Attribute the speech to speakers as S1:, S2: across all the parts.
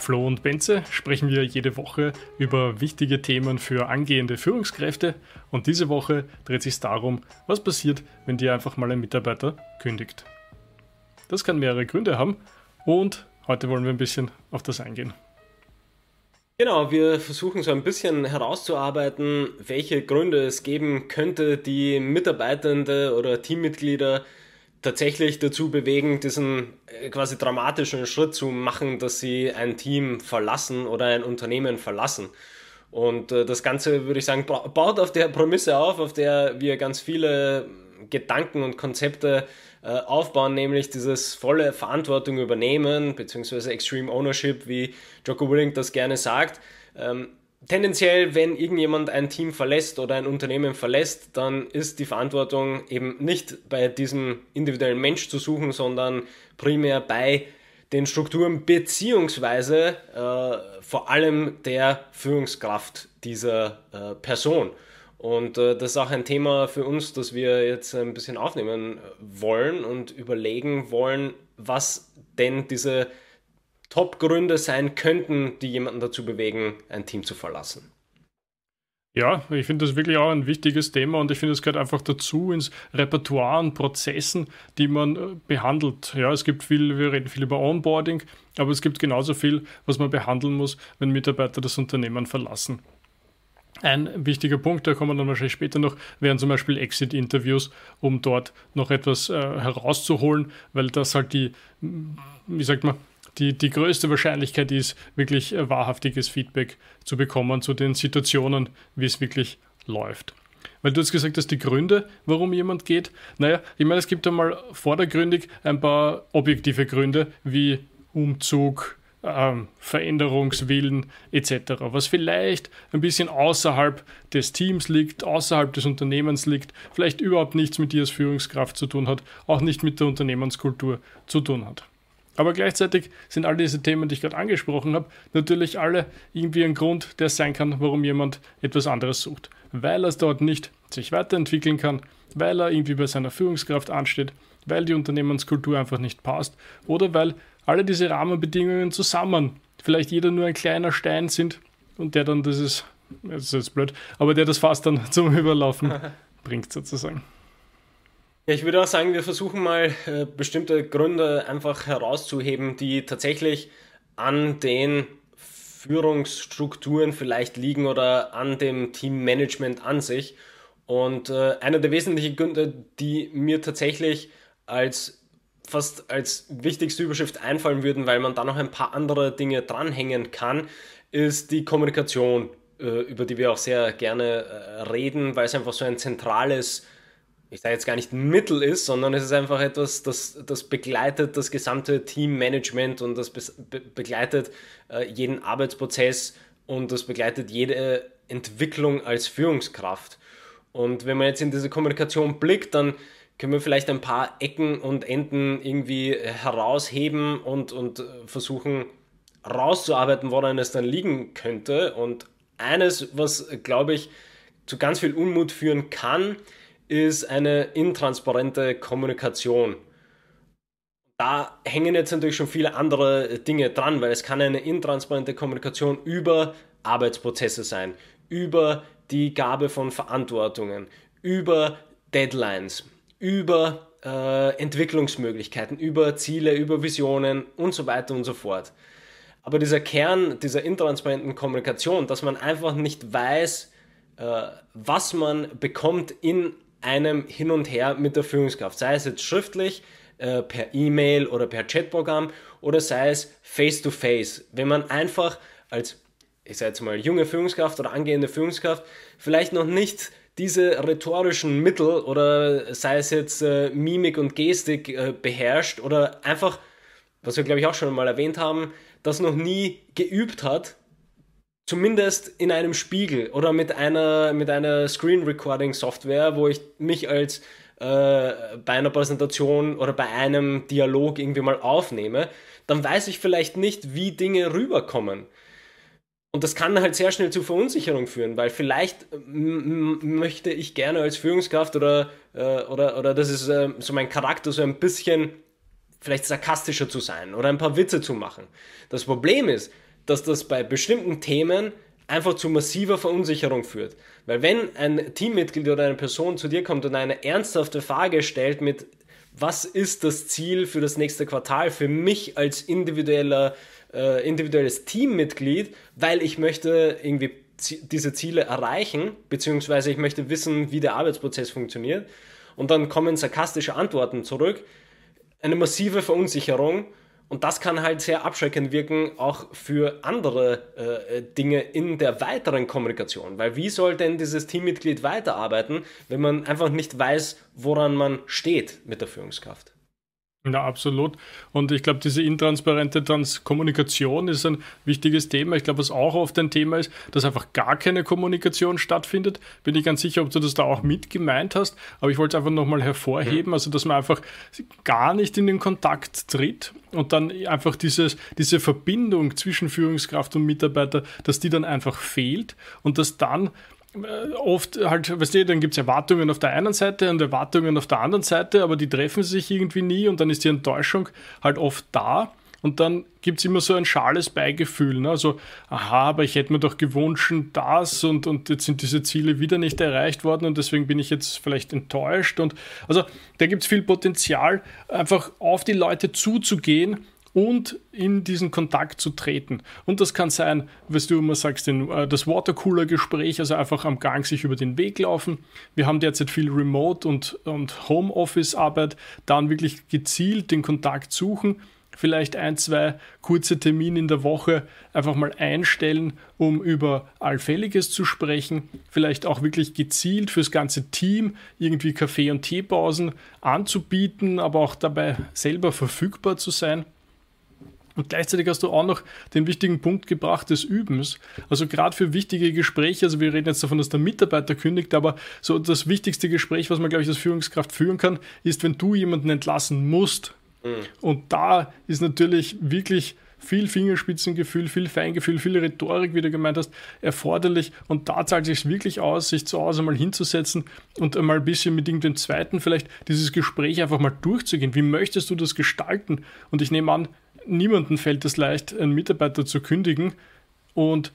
S1: Flo und Benze sprechen wir jede Woche über wichtige Themen für angehende Führungskräfte und diese Woche dreht sich darum, was passiert, wenn dir einfach mal ein Mitarbeiter kündigt. Das kann mehrere Gründe haben und heute wollen wir ein bisschen auf das eingehen.
S2: Genau, wir versuchen so ein bisschen herauszuarbeiten, welche Gründe es geben könnte, die Mitarbeitende oder Teammitglieder tatsächlich dazu bewegen, diesen äh, quasi dramatischen Schritt zu machen, dass sie ein Team verlassen oder ein Unternehmen verlassen. Und äh, das Ganze, würde ich sagen, baut auf der Prämisse auf, auf der wir ganz viele Gedanken und Konzepte äh, aufbauen, nämlich dieses volle Verantwortung übernehmen, beziehungsweise Extreme Ownership, wie Jocko Willing das gerne sagt. Ähm, tendenziell, wenn irgendjemand ein Team verlässt oder ein Unternehmen verlässt, dann ist die Verantwortung eben nicht bei diesem individuellen Mensch zu suchen, sondern primär bei den Strukturen beziehungsweise äh, vor allem der Führungskraft dieser äh, Person. Und äh, das ist auch ein Thema für uns, das wir jetzt ein bisschen aufnehmen wollen und überlegen wollen, was denn diese Top-Gründe sein könnten, die jemanden dazu bewegen, ein Team zu verlassen?
S1: Ja, ich finde das wirklich auch ein wichtiges Thema und ich finde, es gehört einfach dazu ins Repertoire an Prozessen, die man äh, behandelt. Ja, es gibt viel, wir reden viel über Onboarding, aber es gibt genauso viel, was man behandeln muss, wenn Mitarbeiter das Unternehmen verlassen. Ein wichtiger Punkt, da kommen wir dann wahrscheinlich später noch, wären zum Beispiel Exit-Interviews, um dort noch etwas äh, herauszuholen, weil das halt die, wie sagt man, die, die größte Wahrscheinlichkeit ist, wirklich äh, wahrhaftiges Feedback zu bekommen zu den Situationen, wie es wirklich läuft. Weil du hast gesagt hast, die Gründe, warum jemand geht. Naja, ich meine, es gibt einmal vordergründig ein paar objektive Gründe, wie Umzug, ähm, Veränderungswillen etc., was vielleicht ein bisschen außerhalb des Teams liegt, außerhalb des Unternehmens liegt, vielleicht überhaupt nichts mit dir als Führungskraft zu tun hat, auch nicht mit der Unternehmenskultur zu tun hat. Aber gleichzeitig sind all diese Themen, die ich gerade angesprochen habe, natürlich alle irgendwie ein Grund, der sein kann, warum jemand etwas anderes sucht. Weil er es dort nicht sich weiterentwickeln kann, weil er irgendwie bei seiner Führungskraft ansteht, weil die Unternehmenskultur einfach nicht passt oder weil alle diese Rahmenbedingungen zusammen vielleicht jeder nur ein kleiner Stein sind und der dann dieses, das ist jetzt blöd, aber der das fast dann zum Überlaufen bringt sozusagen.
S2: Ja, ich würde auch sagen, wir versuchen mal äh, bestimmte Gründe einfach herauszuheben, die tatsächlich an den Führungsstrukturen vielleicht liegen oder an dem Teammanagement an sich. Und äh, einer der wesentlichen Gründe, die mir tatsächlich als fast als wichtigste Überschrift einfallen würden, weil man da noch ein paar andere Dinge dranhängen kann, ist die Kommunikation, äh, über die wir auch sehr gerne äh, reden, weil es einfach so ein zentrales ich sage jetzt gar nicht Mittel ist, sondern es ist einfach etwas, das, das begleitet das gesamte Teammanagement und das be begleitet äh, jeden Arbeitsprozess und das begleitet jede Entwicklung als Führungskraft. Und wenn man jetzt in diese Kommunikation blickt, dann können wir vielleicht ein paar Ecken und Enden irgendwie herausheben und, und versuchen rauszuarbeiten, woran es dann liegen könnte. Und eines, was, glaube ich, zu ganz viel Unmut führen kann, ist eine intransparente Kommunikation. Da hängen jetzt natürlich schon viele andere Dinge dran, weil es kann eine intransparente Kommunikation über Arbeitsprozesse sein, über die Gabe von Verantwortungen, über Deadlines, über äh, Entwicklungsmöglichkeiten, über Ziele, über Visionen und so weiter und so fort. Aber dieser Kern dieser intransparenten Kommunikation, dass man einfach nicht weiß, äh, was man bekommt in einem Hin und Her mit der Führungskraft, sei es jetzt schriftlich, äh, per E-Mail oder per Chatprogramm oder sei es face-to-face. Wenn man einfach als, ich sage jetzt mal, junge Führungskraft oder angehende Führungskraft vielleicht noch nicht diese rhetorischen Mittel oder sei es jetzt äh, Mimik und Gestik äh, beherrscht oder einfach, was wir glaube ich auch schon mal erwähnt haben, das noch nie geübt hat, zumindest in einem Spiegel oder mit einer, mit einer Screen Recording Software, wo ich mich als äh, bei einer Präsentation oder bei einem Dialog irgendwie mal aufnehme, dann weiß ich vielleicht nicht, wie Dinge rüberkommen. Und das kann halt sehr schnell zu Verunsicherung führen, weil vielleicht möchte ich gerne als Führungskraft oder, äh, oder, oder das ist äh, so mein Charakter, so ein bisschen vielleicht sarkastischer zu sein oder ein paar Witze zu machen. Das Problem ist, dass das bei bestimmten Themen einfach zu massiver Verunsicherung führt. Weil wenn ein Teammitglied oder eine Person zu dir kommt und eine ernsthafte Frage stellt mit, was ist das Ziel für das nächste Quartal für mich als individueller, äh, individuelles Teammitglied, weil ich möchte irgendwie diese Ziele erreichen, beziehungsweise ich möchte wissen, wie der Arbeitsprozess funktioniert. Und dann kommen sarkastische Antworten zurück. Eine massive Verunsicherung und das kann halt sehr abschreckend wirken, auch für andere äh, Dinge in der weiteren Kommunikation. Weil wie soll denn dieses Teammitglied weiterarbeiten, wenn man einfach nicht weiß, woran man steht mit der Führungskraft?
S1: Ja, absolut. Und ich glaube, diese intransparente Trans Kommunikation ist ein wichtiges Thema. Ich glaube, was auch oft ein Thema ist, dass einfach gar keine Kommunikation stattfindet. Bin ich ganz sicher, ob du das da auch mit gemeint hast. Aber ich wollte es einfach nochmal hervorheben, also dass man einfach gar nicht in den Kontakt tritt und dann einfach dieses, diese Verbindung zwischen Führungskraft und Mitarbeiter, dass die dann einfach fehlt und dass dann oft halt, weißt du, dann gibt es Erwartungen auf der einen Seite und Erwartungen auf der anderen Seite, aber die treffen sich irgendwie nie und dann ist die Enttäuschung halt oft da. Und dann gibt es immer so ein schales Beigefühl. Ne? Also, aha, aber ich hätte mir doch gewünscht, das und, und jetzt sind diese Ziele wieder nicht erreicht worden und deswegen bin ich jetzt vielleicht enttäuscht. Und also da gibt es viel Potenzial, einfach auf die Leute zuzugehen und in diesen Kontakt zu treten. Und das kann sein, was du immer sagst, den, äh, das Watercooler-Gespräch, also einfach am Gang sich über den Weg laufen. Wir haben derzeit viel Remote- und, und Homeoffice-Arbeit, dann wirklich gezielt den Kontakt suchen, vielleicht ein, zwei kurze Termine in der Woche einfach mal einstellen, um über Allfälliges zu sprechen, vielleicht auch wirklich gezielt fürs ganze Team irgendwie Kaffee- und Teepausen anzubieten, aber auch dabei selber verfügbar zu sein. Und gleichzeitig hast du auch noch den wichtigen Punkt gebracht des Übens. Also gerade für wichtige Gespräche, also wir reden jetzt davon, dass der Mitarbeiter kündigt, aber so das wichtigste Gespräch, was man, glaube ich, als Führungskraft führen kann, ist, wenn du jemanden entlassen musst. Mhm. Und da ist natürlich wirklich viel Fingerspitzengefühl, viel Feingefühl, viel Rhetorik, wie du gemeint hast, erforderlich. Und da zahlt es sich wirklich aus, sich zu Hause mal hinzusetzen und einmal ein bisschen mit irgendeinem zweiten vielleicht dieses Gespräch einfach mal durchzugehen. Wie möchtest du das gestalten? Und ich nehme an, niemandem fällt es leicht, einen Mitarbeiter zu kündigen und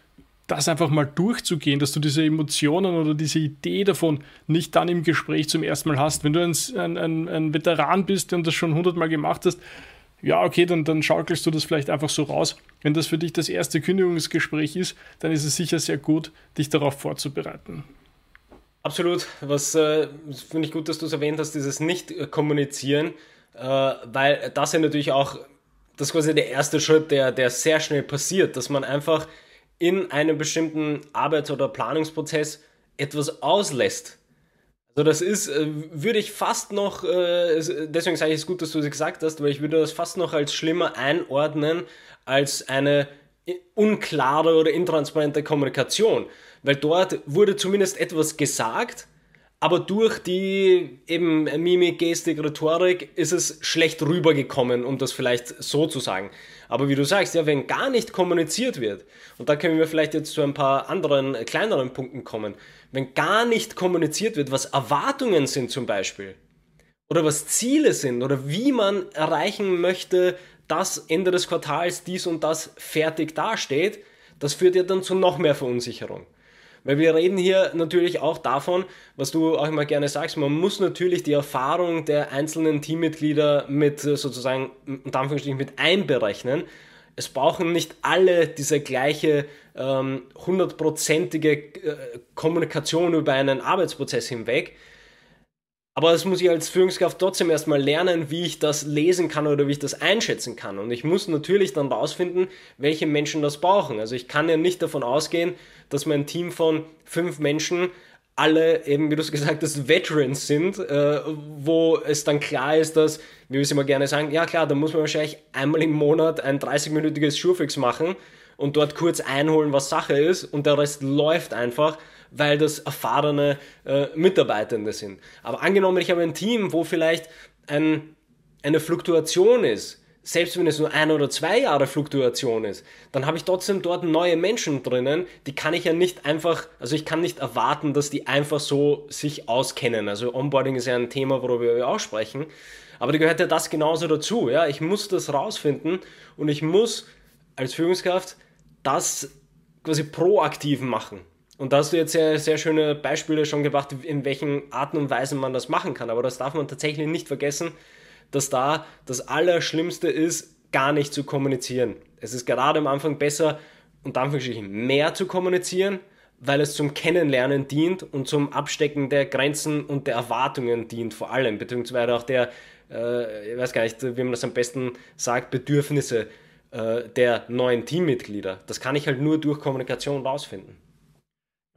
S1: das einfach mal durchzugehen, dass du diese Emotionen oder diese Idee davon nicht dann im Gespräch zum ersten Mal hast. Wenn du ein, ein, ein Veteran bist und das schon hundertmal gemacht hast, ja, okay, dann, dann schaukelst du das vielleicht einfach so raus. Wenn das für dich das erste Kündigungsgespräch ist, dann ist es sicher sehr gut, dich darauf vorzubereiten.
S2: Absolut. Was äh, finde ich gut, dass du es erwähnt hast, dieses Nicht-Kommunizieren, äh, weil das ja natürlich auch das ist quasi der erste Schritt, der, der sehr schnell passiert, dass man einfach in einem bestimmten Arbeits- oder Planungsprozess etwas auslässt. Also das ist, äh, würde ich fast noch, äh, deswegen sage ich es gut, dass du es gesagt hast, weil ich würde das fast noch als schlimmer einordnen als eine unklare oder intransparente Kommunikation. Weil dort wurde zumindest etwas gesagt, aber durch die eben Mimik, Gestik, Rhetorik ist es schlecht rübergekommen, um das vielleicht so zu sagen. Aber wie du sagst, ja, wenn gar nicht kommuniziert wird, und da können wir vielleicht jetzt zu ein paar anderen, kleineren Punkten kommen, wenn gar nicht kommuniziert wird, was Erwartungen sind zum Beispiel, oder was Ziele sind, oder wie man erreichen möchte, dass Ende des Quartals dies und das fertig dasteht, das führt ja dann zu noch mehr Verunsicherung. Weil wir reden hier natürlich auch davon, was du auch immer gerne sagst, man muss natürlich die Erfahrung der einzelnen Teammitglieder mit äh, sozusagen, unter Anführungsstrichen, mit einberechnen. Es brauchen nicht alle diese gleiche ähm, hundertprozentige äh, Kommunikation über einen Arbeitsprozess hinweg. Aber das muss ich als Führungskraft trotzdem erstmal lernen, wie ich das lesen kann oder wie ich das einschätzen kann. Und ich muss natürlich dann rausfinden, welche Menschen das brauchen. Also ich kann ja nicht davon ausgehen, dass mein Team von fünf Menschen alle eben, wie du es gesagt hast, Veterans sind, äh, wo es dann klar ist, dass, wie wir es immer gerne sagen, ja klar, da muss man wahrscheinlich einmal im Monat ein 30-minütiges Schurfix machen und dort kurz einholen, was Sache ist und der Rest läuft einfach weil das erfahrene äh, Mitarbeitende sind. Aber angenommen, ich habe ein Team, wo vielleicht ein, eine Fluktuation ist, selbst wenn es nur ein oder zwei Jahre Fluktuation ist, dann habe ich trotzdem dort neue Menschen drinnen, die kann ich ja nicht einfach, also ich kann nicht erwarten, dass die einfach so sich auskennen. Also Onboarding ist ja ein Thema, worüber wir auch sprechen. Aber da gehört ja das genauso dazu. Ja? Ich muss das rausfinden und ich muss als Führungskraft das quasi proaktiv machen. Und da hast du jetzt sehr, sehr schöne Beispiele schon gebracht, in welchen Arten und Weisen man das machen kann. Aber das darf man tatsächlich nicht vergessen, dass da das Allerschlimmste ist, gar nicht zu kommunizieren. Es ist gerade am Anfang besser, unter Anführungsstrichen, mehr zu kommunizieren, weil es zum Kennenlernen dient und zum Abstecken der Grenzen und der Erwartungen dient, vor allem, beziehungsweise auch der, äh, ich weiß gar nicht, wie man das am besten sagt, Bedürfnisse äh, der neuen Teammitglieder. Das kann ich halt nur durch Kommunikation rausfinden.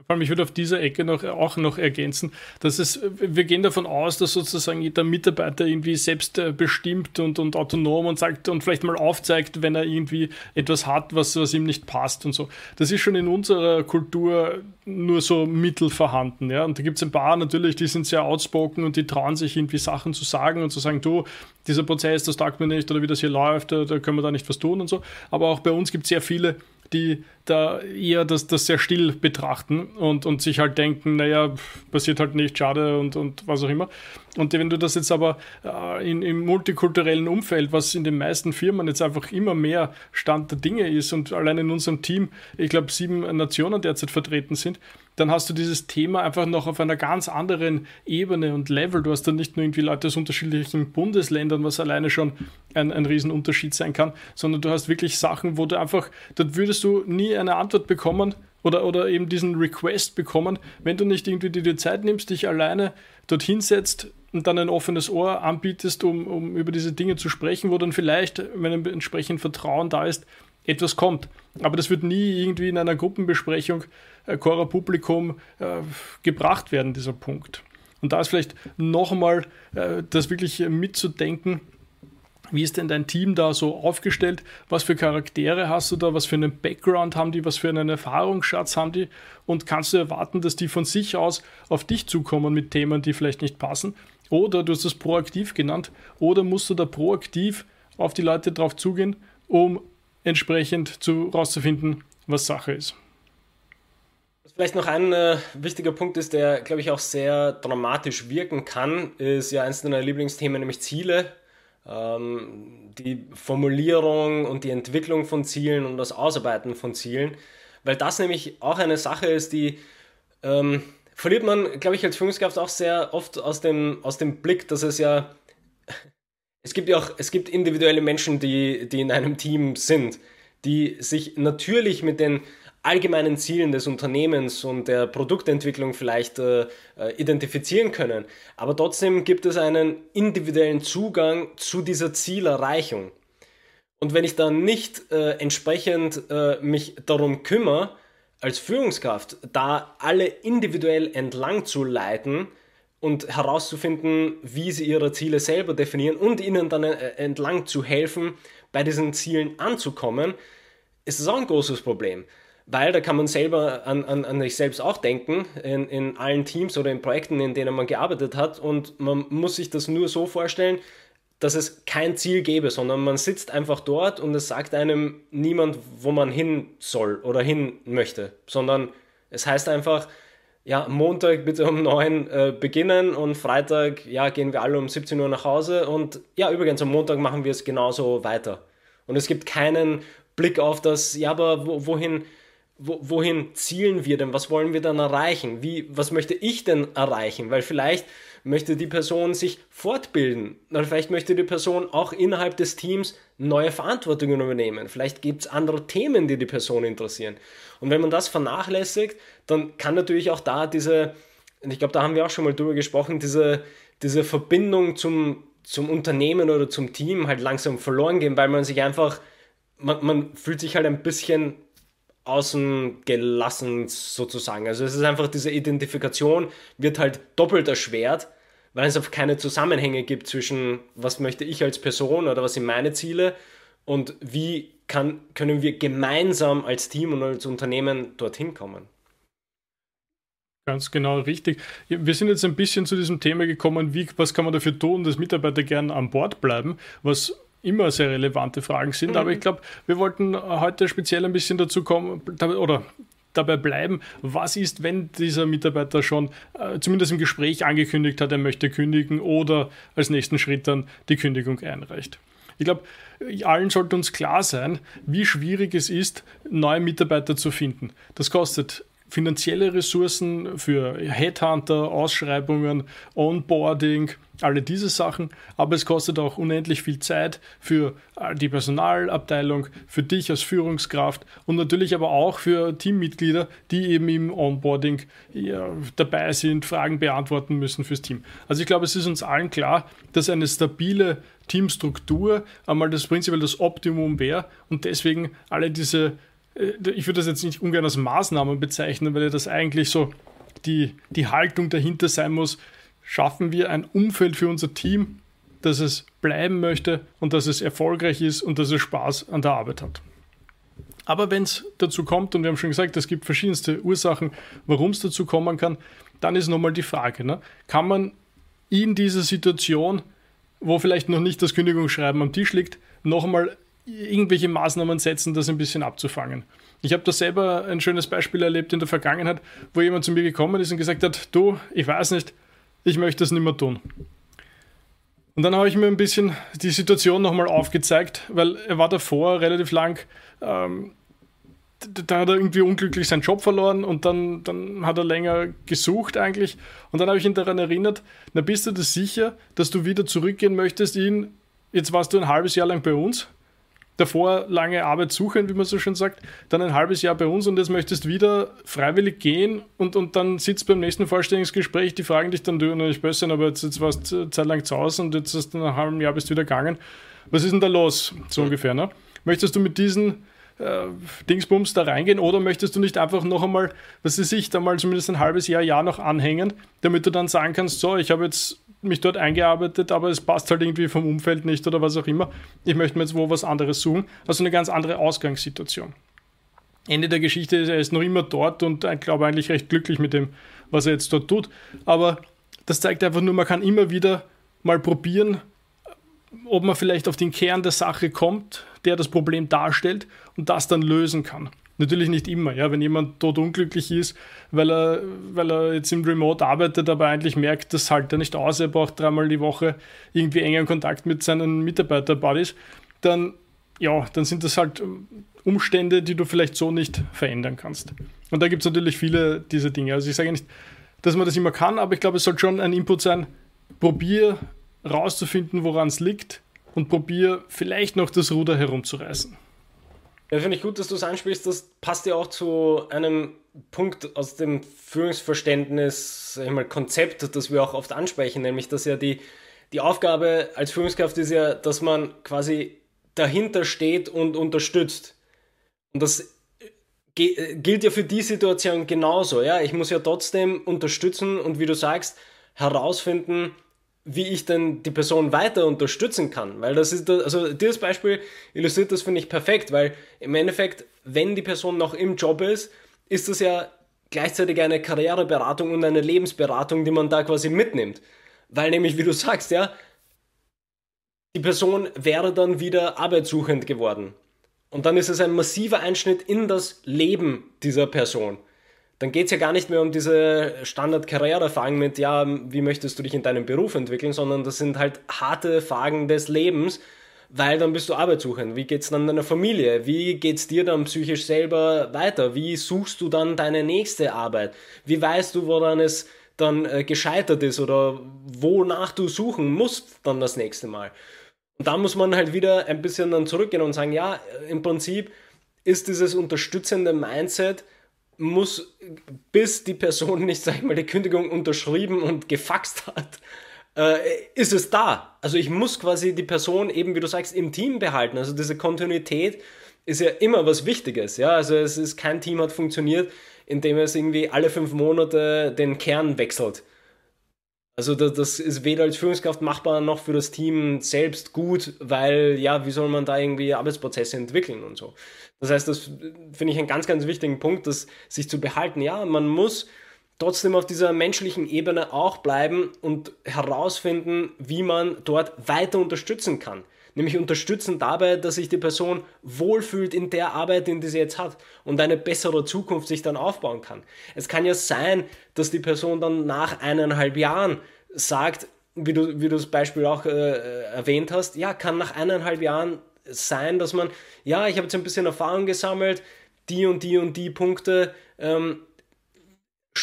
S1: Vor allem, ich würde auf dieser Ecke noch, auch noch ergänzen, dass es, wir gehen davon aus, dass sozusagen jeder Mitarbeiter irgendwie selbstbestimmt und, und autonom und sagt und vielleicht mal aufzeigt, wenn er irgendwie etwas hat, was, was ihm nicht passt und so. Das ist schon in unserer Kultur nur so mittel vorhanden. Ja? Und da gibt es ein paar natürlich, die sind sehr outspoken und die trauen sich irgendwie Sachen zu sagen und zu sagen, du, dieser Prozess, das taugt mir nicht oder wie das hier läuft, da können wir da nicht was tun und so. Aber auch bei uns gibt es sehr viele, die da eher das, das sehr still betrachten und, und sich halt denken, naja, passiert halt nicht, schade und, und was auch immer. Und wenn du das jetzt aber äh, in, im multikulturellen Umfeld, was in den meisten Firmen jetzt einfach immer mehr Stand der Dinge ist und allein in unserem Team, ich glaube, sieben Nationen derzeit vertreten sind, dann hast du dieses Thema einfach noch auf einer ganz anderen Ebene und Level. Du hast dann nicht nur irgendwie Leute aus unterschiedlichen Bundesländern, was alleine schon ein, ein Riesenunterschied sein kann, sondern du hast wirklich Sachen, wo du einfach, dort würdest du nie eine Antwort bekommen oder, oder eben diesen Request bekommen, wenn du nicht irgendwie dir die Zeit nimmst, dich alleine dorthin setzt und dann ein offenes Ohr anbietest, um, um über diese Dinge zu sprechen, wo dann vielleicht, wenn entsprechend Vertrauen da ist, etwas kommt. Aber das wird nie irgendwie in einer Gruppenbesprechung äh, Cora Publikum äh, gebracht werden, dieser Punkt. Und da ist vielleicht nochmal äh, das wirklich mitzudenken, wie ist denn dein Team da so aufgestellt? Was für Charaktere hast du da? Was für einen Background haben die? Was für einen Erfahrungsschatz haben die? Und kannst du erwarten, dass die von sich aus auf dich zukommen mit Themen, die vielleicht nicht passen? Oder du hast das proaktiv genannt. Oder musst du da proaktiv auf die Leute drauf zugehen, um entsprechend zu, rauszufinden, was Sache ist?
S2: Vielleicht noch ein äh, wichtiger Punkt ist, der, glaube ich, auch sehr dramatisch wirken kann, ist ja eines deiner Lieblingsthemen, nämlich Ziele. Ähm, die Formulierung und die Entwicklung von Zielen und das Ausarbeiten von Zielen. Weil das nämlich auch eine Sache ist, die ähm, verliert man, glaube ich, als Führungskraft auch sehr oft aus dem, aus dem Blick, dass es ja es gibt ja auch, es gibt individuelle Menschen, die, die in einem Team sind, die sich natürlich mit den allgemeinen Zielen des Unternehmens und der Produktentwicklung vielleicht äh, äh, identifizieren können. Aber trotzdem gibt es einen individuellen Zugang zu dieser Zielerreichung. Und wenn ich dann nicht äh, entsprechend äh, mich darum kümmere, als Führungskraft, da alle individuell entlang zu leiten, und herauszufinden, wie sie ihre Ziele selber definieren und ihnen dann äh, entlang zu helfen, bei diesen Zielen anzukommen, ist das auch ein großes Problem. Weil da kann man selber an, an, an sich selbst auch denken, in, in allen Teams oder in Projekten, in denen man gearbeitet hat. Und man muss sich das nur so vorstellen, dass es kein Ziel gäbe, sondern man sitzt einfach dort und es sagt einem niemand, wo man hin soll oder hin möchte, sondern es heißt einfach, ja, Montag bitte um 9 äh, beginnen und Freitag, ja, gehen wir alle um 17 Uhr nach Hause und ja, übrigens am Montag machen wir es genauso weiter. Und es gibt keinen Blick auf das, ja, aber wo, wohin, wo, wohin zielen wir denn? Was wollen wir dann erreichen? Wie, was möchte ich denn erreichen? Weil vielleicht möchte die Person sich fortbilden. Oder vielleicht möchte die Person auch innerhalb des Teams neue Verantwortungen übernehmen. Vielleicht gibt es andere Themen, die die Person interessieren. Und wenn man das vernachlässigt, dann kann natürlich auch da diese, ich glaube, da haben wir auch schon mal drüber gesprochen, diese, diese Verbindung zum, zum Unternehmen oder zum Team halt langsam verloren gehen, weil man sich einfach, man, man fühlt sich halt ein bisschen außen gelassen sozusagen. Also es ist einfach diese Identifikation wird halt doppelt erschwert, weil es auch keine Zusammenhänge gibt zwischen was möchte ich als Person oder was sind meine Ziele und wie kann, können wir gemeinsam als Team und als Unternehmen dorthin kommen.
S1: Ganz genau richtig. Wir sind jetzt ein bisschen zu diesem Thema gekommen, wie, was kann man dafür tun, dass Mitarbeiter gerne an Bord bleiben, was immer sehr relevante Fragen sind. Mhm. Aber ich glaube, wir wollten heute speziell ein bisschen dazu kommen oder dabei bleiben, was ist, wenn dieser Mitarbeiter schon äh, zumindest im Gespräch angekündigt hat, er möchte kündigen oder als nächsten Schritt dann die Kündigung einreicht. Ich glaube, allen sollte uns klar sein, wie schwierig es ist, neue Mitarbeiter zu finden. Das kostet finanzielle Ressourcen für Headhunter, Ausschreibungen, Onboarding, alle diese Sachen, aber es kostet auch unendlich viel Zeit für die Personalabteilung, für dich als Führungskraft und natürlich aber auch für Teammitglieder, die eben im Onboarding dabei sind, Fragen beantworten müssen fürs Team. Also ich glaube, es ist uns allen klar, dass eine stabile Teamstruktur einmal das prinzipiell das Optimum wäre und deswegen alle diese äh, ich würde das jetzt nicht ungern als Maßnahmen bezeichnen, weil ja das eigentlich so die, die Haltung dahinter sein muss, schaffen wir ein Umfeld für unser Team, dass es bleiben möchte und dass es erfolgreich ist und dass es Spaß an der Arbeit hat. Aber wenn es dazu kommt, und wir haben schon gesagt, es gibt verschiedenste Ursachen, warum es dazu kommen kann, dann ist nochmal die Frage, ne? kann man in dieser Situation, wo vielleicht noch nicht das Kündigungsschreiben am Tisch liegt, nochmal irgendwelche Maßnahmen setzen, das ein bisschen abzufangen. Ich habe da selber ein schönes Beispiel erlebt in der Vergangenheit, wo jemand zu mir gekommen ist und gesagt hat, du, ich weiß nicht, ich möchte das nicht mehr tun. Und dann habe ich mir ein bisschen die Situation nochmal aufgezeigt, weil er war davor relativ lang, ähm, da hat er irgendwie unglücklich seinen Job verloren und dann, dann hat er länger gesucht eigentlich. Und dann habe ich ihn daran erinnert, na bist du dir sicher, dass du wieder zurückgehen möchtest in, jetzt warst du ein halbes Jahr lang bei uns davor lange Arbeit suchen, wie man so schön sagt, dann ein halbes Jahr bei uns und jetzt möchtest wieder freiwillig gehen und, und dann sitzt beim nächsten Vorstellungsgespräch, die fragen dich dann, du, nicht besser, aber jetzt, jetzt warst du Zeit lang zu Hause und jetzt hast du nach einem Jahr bist wieder gegangen. Was ist denn da los, so ungefähr, ne? Möchtest du mit diesen äh, Dingsbums da reingehen oder möchtest du nicht einfach noch einmal, was weiß ich, da mal zumindest ein halbes Jahr, Jahr noch anhängen, damit du dann sagen kannst, so, ich habe jetzt mich dort eingearbeitet, aber es passt halt irgendwie vom Umfeld nicht oder was auch immer. Ich möchte mir jetzt wo was anderes suchen. Also eine ganz andere Ausgangssituation. Ende der Geschichte ist, er ist noch immer dort und ich glaube eigentlich recht glücklich mit dem, was er jetzt dort tut. Aber das zeigt einfach nur, man kann immer wieder mal probieren, ob man vielleicht auf den Kern der Sache kommt, der das Problem darstellt und das dann lösen kann. Natürlich nicht immer, ja. Wenn jemand tot unglücklich ist, weil er, weil er jetzt im Remote arbeitet, aber eigentlich merkt, das halt er nicht aus, er braucht dreimal die Woche irgendwie engen Kontakt mit seinen Mitarbeiter-Buddies, dann, ja, dann sind das halt Umstände, die du vielleicht so nicht verändern kannst. Und da gibt es natürlich viele dieser Dinge. Also ich sage nicht, dass man das immer kann, aber ich glaube, es soll schon ein Input sein, probier rauszufinden, woran es liegt und probier vielleicht noch das Ruder herumzureißen.
S2: Ja, finde ich gut, dass du es ansprichst. Das passt ja auch zu einem Punkt aus dem Führungsverständnis, ich mal, Konzept, das wir auch oft ansprechen, nämlich dass ja die, die Aufgabe als Führungskraft ist ja, dass man quasi dahinter steht und unterstützt. Und das gilt ja für die Situation genauso. Ja? Ich muss ja trotzdem unterstützen und wie du sagst, herausfinden, wie ich denn die Person weiter unterstützen kann. Weil das ist, also dieses Beispiel illustriert das, finde ich, perfekt, weil im Endeffekt, wenn die Person noch im Job ist, ist das ja gleichzeitig eine Karriereberatung und eine Lebensberatung, die man da quasi mitnimmt. Weil nämlich, wie du sagst, ja, die Person wäre dann wieder arbeitssuchend geworden. Und dann ist es ein massiver Einschnitt in das Leben dieser Person dann geht es ja gar nicht mehr um diese Standard-Karrierefragen mit, ja, wie möchtest du dich in deinem Beruf entwickeln, sondern das sind halt harte Fragen des Lebens, weil dann bist du arbeitssuchend. Wie geht es dann deiner Familie? Wie geht es dir dann psychisch selber weiter? Wie suchst du dann deine nächste Arbeit? Wie weißt du, woran es dann äh, gescheitert ist oder wonach du suchen musst dann das nächste Mal? Und da muss man halt wieder ein bisschen dann zurückgehen und sagen, ja, im Prinzip ist dieses unterstützende Mindset muss, bis die Person nicht, sag ich mal, die Kündigung unterschrieben und gefaxt hat, äh, ist es da. Also ich muss quasi die Person eben, wie du sagst, im Team behalten. Also diese Kontinuität ist ja immer was Wichtiges. Ja? Also es ist kein Team hat funktioniert, indem es irgendwie alle fünf Monate den Kern wechselt. Also das, ist weder als Führungskraft machbar noch für das Team selbst gut, weil ja, wie soll man da irgendwie Arbeitsprozesse entwickeln und so. Das heißt, das finde ich einen ganz, ganz wichtigen Punkt, das sich zu behalten. Ja, man muss trotzdem auf dieser menschlichen Ebene auch bleiben und herausfinden, wie man dort weiter unterstützen kann. Nämlich unterstützen dabei, dass sich die Person wohlfühlt in der Arbeit, in die sie jetzt hat und eine bessere Zukunft sich dann aufbauen kann. Es kann ja sein, dass die Person dann nach eineinhalb Jahren sagt, wie du, wie du das Beispiel auch äh, erwähnt hast, ja, kann nach eineinhalb Jahren sein, dass man, ja, ich habe jetzt ein bisschen Erfahrung gesammelt, die und die und die Punkte ähm,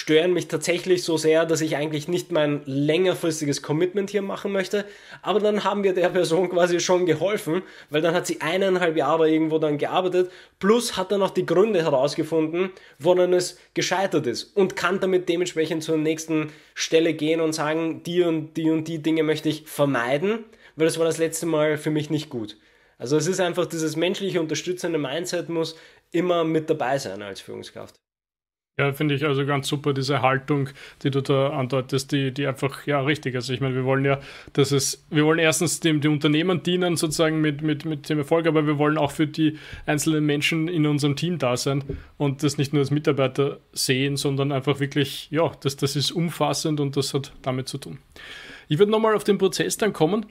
S2: stören mich tatsächlich so sehr, dass ich eigentlich nicht mein längerfristiges Commitment hier machen möchte. Aber dann haben wir der Person quasi schon geholfen, weil dann hat sie eineinhalb Jahre irgendwo dann gearbeitet, plus hat dann auch die Gründe herausgefunden, woran es gescheitert ist und kann damit dementsprechend zur nächsten Stelle gehen und sagen, die und die und die Dinge möchte ich vermeiden, weil das war das letzte Mal für mich nicht gut. Also es ist einfach dieses menschliche, unterstützende Mindset muss immer mit dabei sein als Führungskraft.
S1: Ja, finde ich also ganz super, diese Haltung, die du da andeutest, die, die einfach, ja, richtig. Also ich meine, wir wollen ja, dass es, wir wollen erstens dem, dem Unternehmen dienen, sozusagen mit, mit, mit dem Erfolg, aber wir wollen auch für die einzelnen Menschen in unserem Team da sein und das nicht nur als Mitarbeiter sehen, sondern einfach wirklich, ja, das, das ist umfassend und das hat damit zu tun. Ich würde nochmal auf den Prozess dann kommen.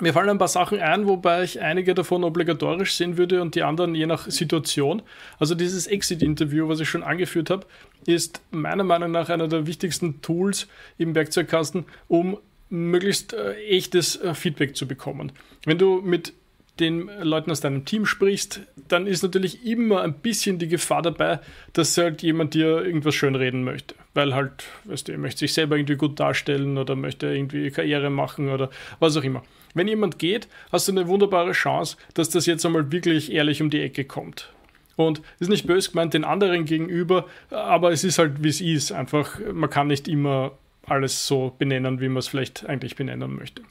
S1: Mir fallen ein paar Sachen ein, wobei ich einige davon obligatorisch sehen würde und die anderen je nach Situation. Also dieses Exit-Interview, was ich schon angeführt habe, ist meiner Meinung nach einer der wichtigsten Tools im Werkzeugkasten, um möglichst äh, echtes äh, Feedback zu bekommen. Wenn du mit den Leuten aus deinem Team sprichst, dann ist natürlich immer ein bisschen die Gefahr dabei, dass halt jemand dir irgendwas schönreden möchte. Weil halt, weißt du, er möchte sich selber irgendwie gut darstellen oder möchte irgendwie Karriere machen oder was auch immer. Wenn jemand geht, hast du eine wunderbare Chance, dass das jetzt einmal wirklich ehrlich um die Ecke kommt. Und ist nicht böse gemeint den anderen gegenüber, aber es ist halt wie es ist. Einfach, man kann nicht immer alles so benennen, wie man es vielleicht eigentlich benennen möchte.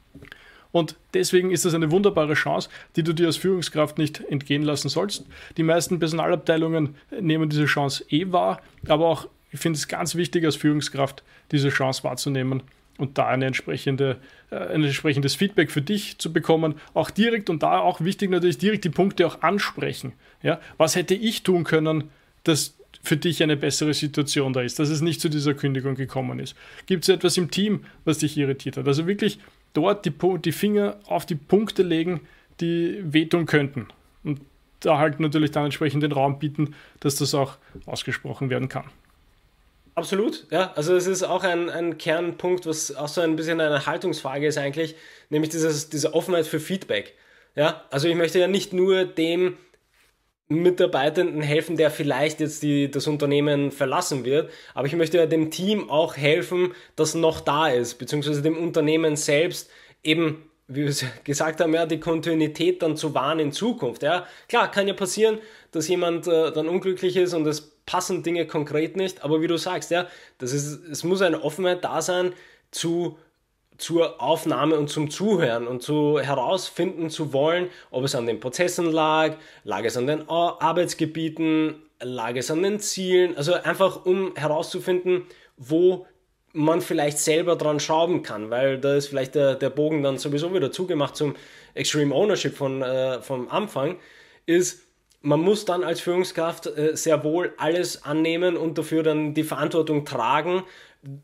S1: Und deswegen ist das eine wunderbare Chance, die du dir als Führungskraft nicht entgehen lassen sollst. Die meisten Personalabteilungen nehmen diese Chance eh wahr, aber auch ich finde es ganz wichtig als Führungskraft, diese Chance wahrzunehmen und da eine entsprechende, äh, ein entsprechendes Feedback für dich zu bekommen. Auch direkt und da auch wichtig natürlich direkt die Punkte auch ansprechen. Ja? Was hätte ich tun können, dass für dich eine bessere Situation da ist, dass es nicht zu dieser Kündigung gekommen ist? Gibt es etwas im Team, was dich irritiert hat? Also wirklich dort die, die Finger auf die Punkte legen, die wehtun könnten. Und da halt natürlich dann entsprechend den Raum bieten, dass das auch ausgesprochen werden kann.
S2: Absolut, ja. Also es ist auch ein, ein Kernpunkt, was auch so ein bisschen eine Haltungsfrage ist eigentlich, nämlich dieses, diese Offenheit für Feedback. Ja, also ich möchte ja nicht nur dem Mitarbeitenden helfen, der vielleicht jetzt die, das Unternehmen verlassen wird, aber ich möchte ja dem Team auch helfen, das noch da ist, beziehungsweise dem Unternehmen selbst eben wie wir gesagt haben, ja, die Kontinuität dann zu wahren in Zukunft. Ja, klar, kann ja passieren, dass jemand äh, dann unglücklich ist und es passen Dinge konkret nicht, aber wie du sagst, ja, das ist, es muss eine Offenheit da sein zu zur Aufnahme und zum Zuhören und zu herausfinden zu wollen, ob es an den Prozessen lag, lag es an den Arbeitsgebieten, lag es an den Zielen, also einfach um herauszufinden, wo man vielleicht selber dran schrauben kann, weil da ist vielleicht der, der Bogen dann sowieso wieder zugemacht zum Extreme Ownership von, äh, vom Anfang, ist, man muss dann als Führungskraft äh, sehr wohl alles annehmen und dafür dann die Verantwortung tragen,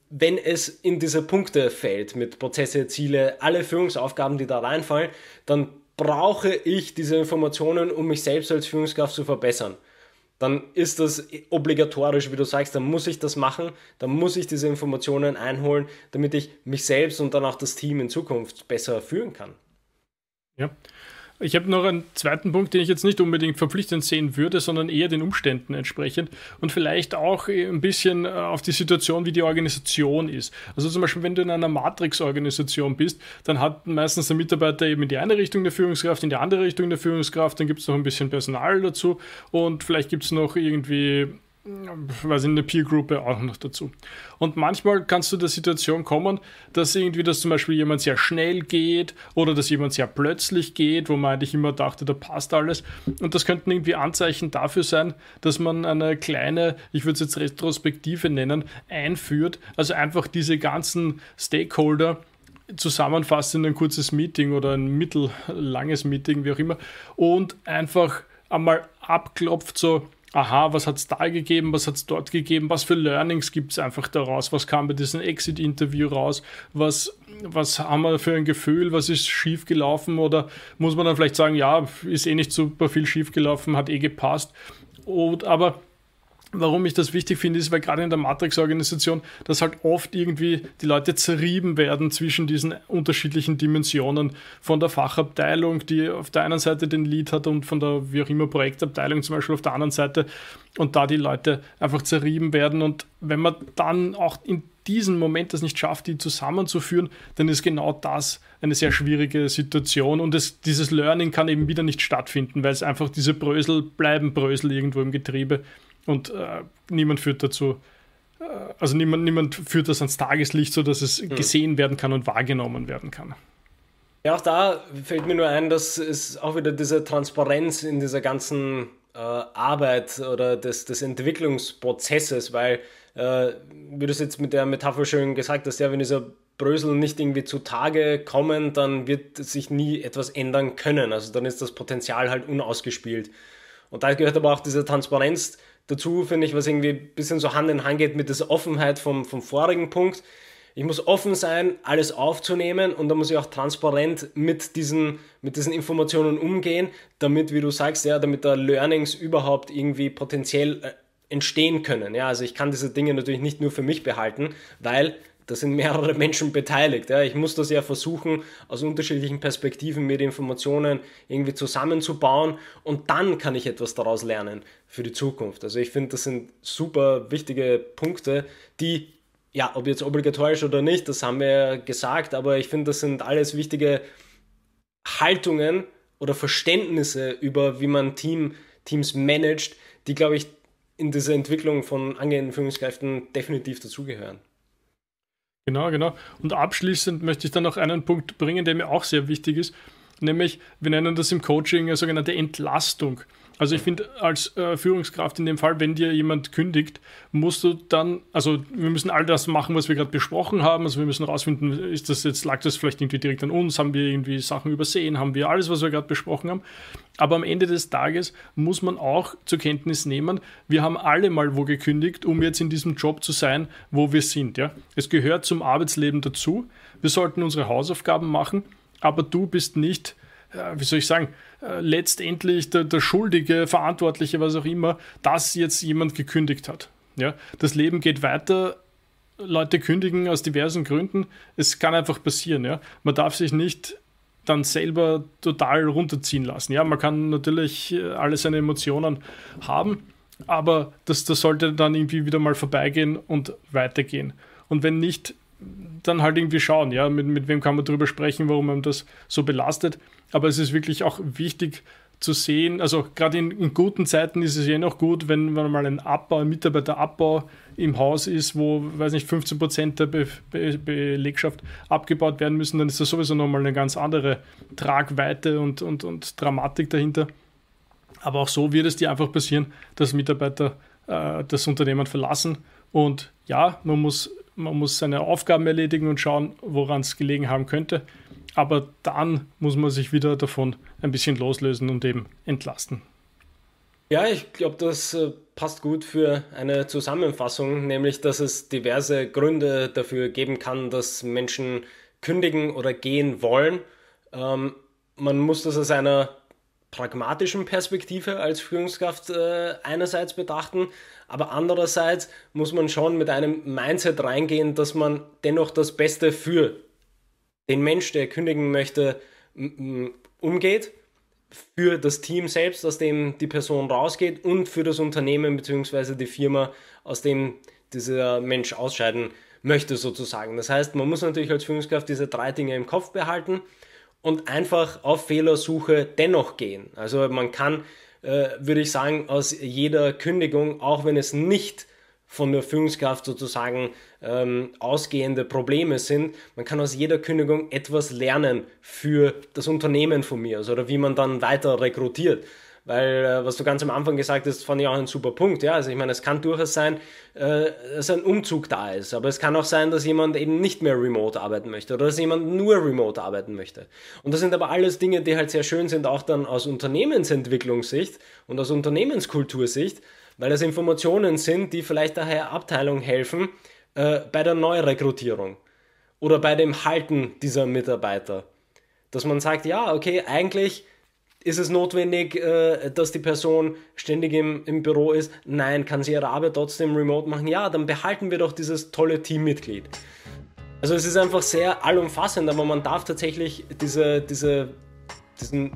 S2: wenn es in diese Punkte fällt mit Prozesse, Ziele, alle Führungsaufgaben, die da reinfallen, dann brauche ich diese Informationen, um mich selbst als Führungskraft zu verbessern dann ist das obligatorisch, wie du sagst, dann muss ich das machen, dann muss ich diese Informationen einholen, damit ich mich selbst und dann auch das Team in Zukunft besser führen kann.
S1: Ja, ich habe noch einen zweiten Punkt, den ich jetzt nicht unbedingt verpflichtend sehen würde, sondern eher den Umständen entsprechend und vielleicht auch ein bisschen äh, auf die Situation, wie die Organisation ist. Also zum Beispiel, wenn du in einer Matrix-Organisation bist, dann hat meistens der Mitarbeiter eben in die eine Richtung der Führungskraft, in die andere Richtung der Führungskraft, dann gibt es noch ein bisschen Personal dazu und vielleicht gibt es noch irgendwie weiß in der Peer-Gruppe auch noch dazu. Und manchmal kannst du der Situation kommen, dass irgendwie, dass zum Beispiel jemand sehr schnell geht oder dass jemand sehr plötzlich geht, wo man eigentlich immer dachte, da passt alles. Und das könnten irgendwie Anzeichen dafür sein, dass man eine kleine, ich würde es jetzt Retrospektive nennen, einführt. Also einfach diese ganzen Stakeholder zusammenfasst in ein kurzes Meeting oder ein mittellanges Meeting, wie auch immer, und einfach einmal abklopft so, aha, was hat es da gegeben, was hat es dort gegeben, was für Learnings gibt es einfach daraus, was kam bei diesem Exit-Interview raus, was, was haben wir für ein Gefühl, was ist schief gelaufen oder muss man dann vielleicht sagen, ja, ist eh nicht super viel schief gelaufen, hat eh gepasst. Und, aber Warum ich das wichtig finde, ist, weil gerade in der Matrix-Organisation, dass halt oft irgendwie die Leute zerrieben werden zwischen diesen unterschiedlichen Dimensionen. Von der Fachabteilung, die auf der einen Seite den Lead hat und von der, wie auch immer, Projektabteilung zum Beispiel auf der anderen Seite. Und da die Leute einfach zerrieben werden. Und wenn man dann auch in diesem Moment das nicht schafft, die zusammenzuführen, dann ist genau das eine sehr schwierige Situation. Und es, dieses Learning kann eben wieder nicht stattfinden, weil es einfach diese Brösel bleiben Brösel irgendwo im Getriebe und äh, niemand führt dazu, äh, also niemand, niemand führt das ans Tageslicht, sodass es hm. gesehen werden kann und wahrgenommen werden kann.
S2: Ja, auch da fällt mir nur ein, dass es auch wieder diese Transparenz in dieser ganzen äh, Arbeit oder des, des Entwicklungsprozesses, weil, äh, wie du es jetzt mit der Metapher schön gesagt hast, ja, wenn dieser Brösel nicht irgendwie zutage kommen, dann wird sich nie etwas ändern können. Also dann ist das Potenzial halt unausgespielt. Und da gehört aber auch diese Transparenz dazu, finde ich, was irgendwie ein bisschen so Hand in Hand geht mit dieser Offenheit vom, vom vorigen Punkt. Ich muss offen sein, alles aufzunehmen und da muss ich auch transparent mit diesen, mit diesen Informationen umgehen, damit, wie du sagst, ja, damit da Learnings überhaupt irgendwie potenziell äh, entstehen können. Ja, also ich kann diese Dinge natürlich nicht nur für mich behalten, weil da sind mehrere Menschen beteiligt. Ja. Ich muss das ja versuchen, aus unterschiedlichen Perspektiven mir die Informationen irgendwie zusammenzubauen und dann kann ich etwas daraus lernen für die Zukunft. Also ich finde, das sind super wichtige Punkte, die, ja, ob jetzt obligatorisch oder nicht, das haben wir ja gesagt, aber ich finde, das sind alles wichtige Haltungen oder Verständnisse über, wie man Team, Teams managt, die, glaube ich, in dieser Entwicklung von angehenden Führungskräften definitiv dazugehören.
S1: Genau, genau. Und abschließend möchte ich dann noch einen Punkt bringen, der mir auch sehr wichtig ist, nämlich wir nennen das im Coaching eine sogenannte Entlastung. Also ich finde, als äh, Führungskraft in dem Fall, wenn dir jemand kündigt, musst du dann, also wir müssen all das machen, was wir gerade besprochen haben. Also wir müssen herausfinden, ist das jetzt, lag das vielleicht irgendwie direkt an uns, haben wir irgendwie Sachen übersehen, haben wir alles, was wir gerade besprochen haben. Aber am Ende des Tages muss man auch zur Kenntnis nehmen, wir haben alle mal wo gekündigt, um jetzt in diesem Job zu sein, wo wir sind. Ja? Es gehört zum Arbeitsleben dazu. Wir sollten unsere Hausaufgaben machen, aber du bist nicht wie soll ich sagen, äh, letztendlich der, der Schuldige, Verantwortliche, was auch immer, dass jetzt jemand gekündigt hat. Ja, das Leben geht weiter. Leute kündigen aus diversen Gründen. Es kann einfach passieren. Ja, man darf sich nicht dann selber total runterziehen lassen. Ja, man kann natürlich äh, alle seine Emotionen haben, aber das, das sollte dann irgendwie wieder mal vorbeigehen und weitergehen. Und wenn nicht, dann halt irgendwie schauen, ja, mit, mit wem kann man darüber sprechen, warum man das so belastet. Aber es ist wirklich auch wichtig zu sehen, also gerade in, in, guten Zeiten ist es ja noch gut, wenn, wenn mal ein Abbau, ein Mitarbeiterabbau im Haus ist, wo, weiß nicht, 15 Prozent der Be Be Belegschaft abgebaut werden müssen, dann ist das sowieso nochmal eine ganz andere Tragweite und, und, und Dramatik dahinter. Aber auch so wird es dir einfach passieren, dass Mitarbeiter äh, das Unternehmen verlassen. Und ja, man muss man muss seine Aufgaben erledigen und schauen, woran es gelegen haben könnte. Aber dann muss man sich wieder davon ein bisschen loslösen und eben entlasten.
S2: Ja, ich glaube, das äh, passt gut für eine Zusammenfassung, nämlich dass es diverse Gründe dafür geben kann, dass Menschen kündigen oder gehen wollen. Ähm, man muss das aus einer pragmatischen Perspektive als Führungskraft äh, einerseits betrachten, aber andererseits muss man schon mit einem Mindset reingehen, dass man dennoch das Beste für den Mensch, der kündigen möchte, umgeht, für das Team selbst, aus dem die Person rausgeht und für das Unternehmen bzw. die Firma, aus dem dieser Mensch ausscheiden möchte sozusagen. Das heißt, man muss natürlich als Führungskraft diese drei Dinge im Kopf behalten und einfach auf Fehlersuche dennoch gehen. Also man kann, äh, würde ich sagen, aus jeder Kündigung, auch wenn es nicht von der Führungskraft sozusagen ähm, ausgehende Probleme sind. Man kann aus jeder Kündigung etwas lernen für das Unternehmen von mir also, oder wie man dann weiter rekrutiert. Weil, äh, was du ganz am Anfang gesagt hast, fand ich auch ein super Punkt. Ja? Also ich meine, es kann durchaus sein, äh, dass ein Umzug da ist, aber es kann auch sein, dass jemand eben nicht mehr remote arbeiten möchte oder dass jemand nur remote arbeiten möchte. Und das sind aber alles Dinge, die halt sehr schön sind, auch dann aus Unternehmensentwicklungssicht und aus Unternehmenskultursicht, weil das Informationen sind, die vielleicht daher Abteilung helfen äh, bei der Neurekrutierung oder bei dem Halten dieser Mitarbeiter. Dass man sagt, ja, okay, eigentlich ist es notwendig, äh, dass die Person ständig im, im Büro ist? Nein. Kann sie ihre Arbeit trotzdem remote machen? Ja, dann behalten wir doch dieses tolle Teammitglied. Also es ist einfach sehr allumfassend, aber man darf tatsächlich diese, diese, diesen,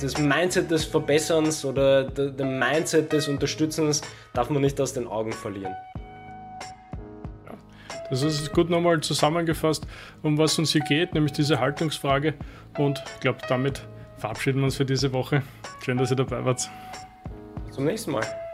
S2: das Mindset des Verbesserns oder den Mindset des Unterstützens darf man nicht aus den Augen verlieren.
S1: Das ist gut nochmal zusammengefasst, um was uns hier geht, nämlich diese Haltungsfrage. Und ich glaube, damit verabschieden wir uns für diese Woche. Schön, dass ihr dabei wart.
S2: Zum nächsten Mal.